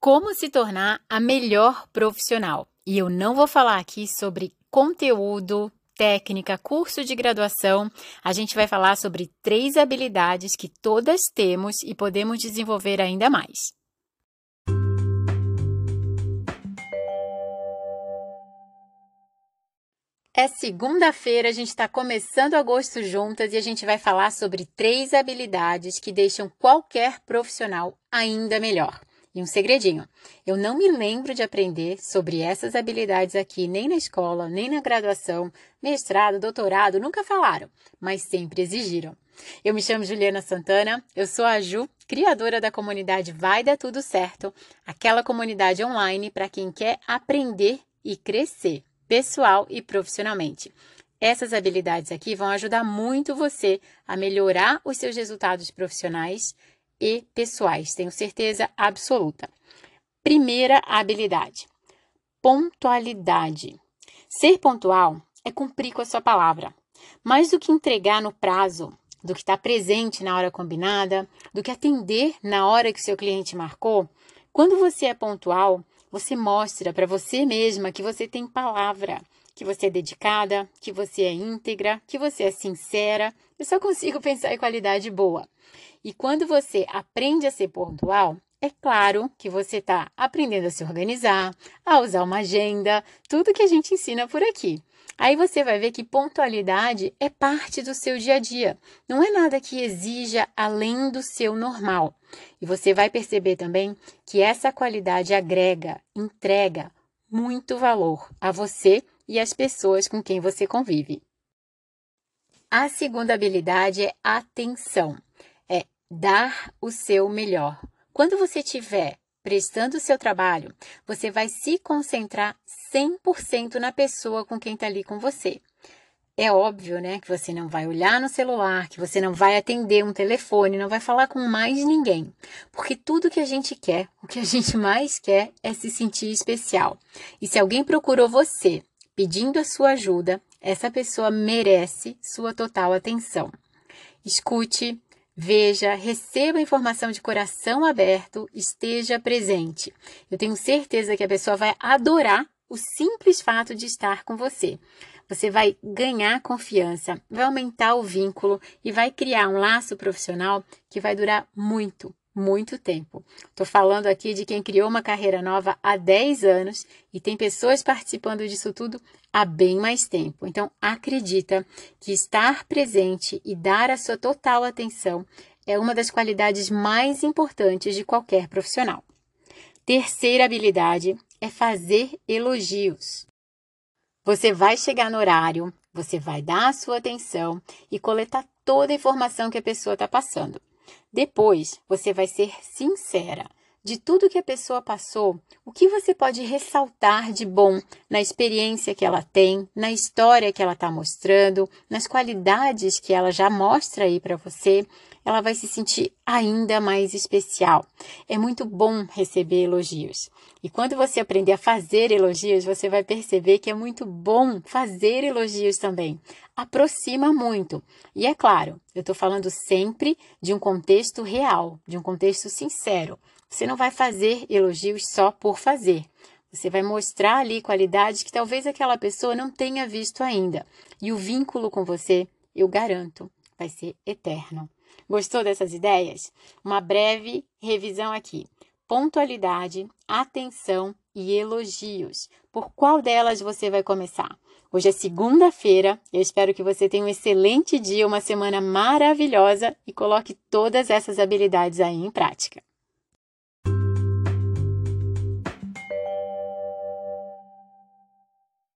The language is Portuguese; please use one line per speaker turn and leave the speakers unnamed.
Como se tornar a melhor profissional. E eu não vou falar aqui sobre conteúdo, técnica, curso de graduação. A gente vai falar sobre três habilidades que todas temos e podemos desenvolver ainda mais. É segunda-feira, a gente está começando agosto juntas e a gente vai falar sobre três habilidades que deixam qualquer profissional ainda melhor. E um segredinho: eu não me lembro de aprender sobre essas habilidades aqui, nem na escola, nem na graduação, mestrado, doutorado, nunca falaram, mas sempre exigiram. Eu me chamo Juliana Santana, eu sou a Ju, criadora da comunidade Vai Dar Tudo Certo, aquela comunidade online para quem quer aprender e crescer pessoal e profissionalmente. Essas habilidades aqui vão ajudar muito você a melhorar os seus resultados profissionais e pessoais, tenho certeza absoluta. Primeira habilidade: pontualidade. Ser pontual é cumprir com a sua palavra. Mais do que entregar no prazo, do que estar presente na hora combinada, do que atender na hora que seu cliente marcou, quando você é pontual, você mostra para você mesma que você tem palavra, que você é dedicada, que você é íntegra, que você é sincera. Eu só consigo pensar em qualidade boa. E quando você aprende a ser pontual, é claro que você está aprendendo a se organizar, a usar uma agenda, tudo que a gente ensina por aqui. Aí você vai ver que pontualidade é parte do seu dia a dia, não é nada que exija além do seu normal. E você vai perceber também que essa qualidade agrega, entrega muito valor a você e às pessoas com quem você convive. A segunda habilidade é atenção, é dar o seu melhor. Quando você estiver prestando o seu trabalho, você vai se concentrar 100% na pessoa com quem está ali com você. É óbvio, né, que você não vai olhar no celular, que você não vai atender um telefone, não vai falar com mais ninguém. Porque tudo que a gente quer, o que a gente mais quer é se sentir especial. E se alguém procurou você pedindo a sua ajuda, essa pessoa merece sua total atenção. Escute, Veja, receba informação de coração aberto, esteja presente. Eu tenho certeza que a pessoa vai adorar o simples fato de estar com você. Você vai ganhar confiança, vai aumentar o vínculo e vai criar um laço profissional que vai durar muito, muito tempo. Estou falando aqui de quem criou uma carreira nova há 10 anos e tem pessoas participando disso tudo há bem mais tempo. Então, acredita que estar presente e dar a sua total atenção é uma das qualidades mais importantes de qualquer profissional. Terceira habilidade é fazer elogios. Você vai chegar no horário, você vai dar a sua atenção e coletar toda a informação que a pessoa está passando. Depois, você vai ser sincera de tudo que a pessoa passou, o que você pode ressaltar de bom na experiência que ela tem, na história que ela está mostrando, nas qualidades que ela já mostra aí para você, ela vai se sentir ainda mais especial. É muito bom receber elogios. E quando você aprender a fazer elogios, você vai perceber que é muito bom fazer elogios também. Aproxima muito. E é claro, eu estou falando sempre de um contexto real, de um contexto sincero. Você não vai fazer elogios só por fazer. Você vai mostrar ali qualidades que talvez aquela pessoa não tenha visto ainda. E o vínculo com você, eu garanto, vai ser eterno. Gostou dessas ideias? Uma breve revisão aqui. Pontualidade, atenção e elogios. Por qual delas você vai começar? Hoje é segunda-feira. Eu espero que você tenha um excelente dia, uma semana maravilhosa e coloque todas essas habilidades aí em prática.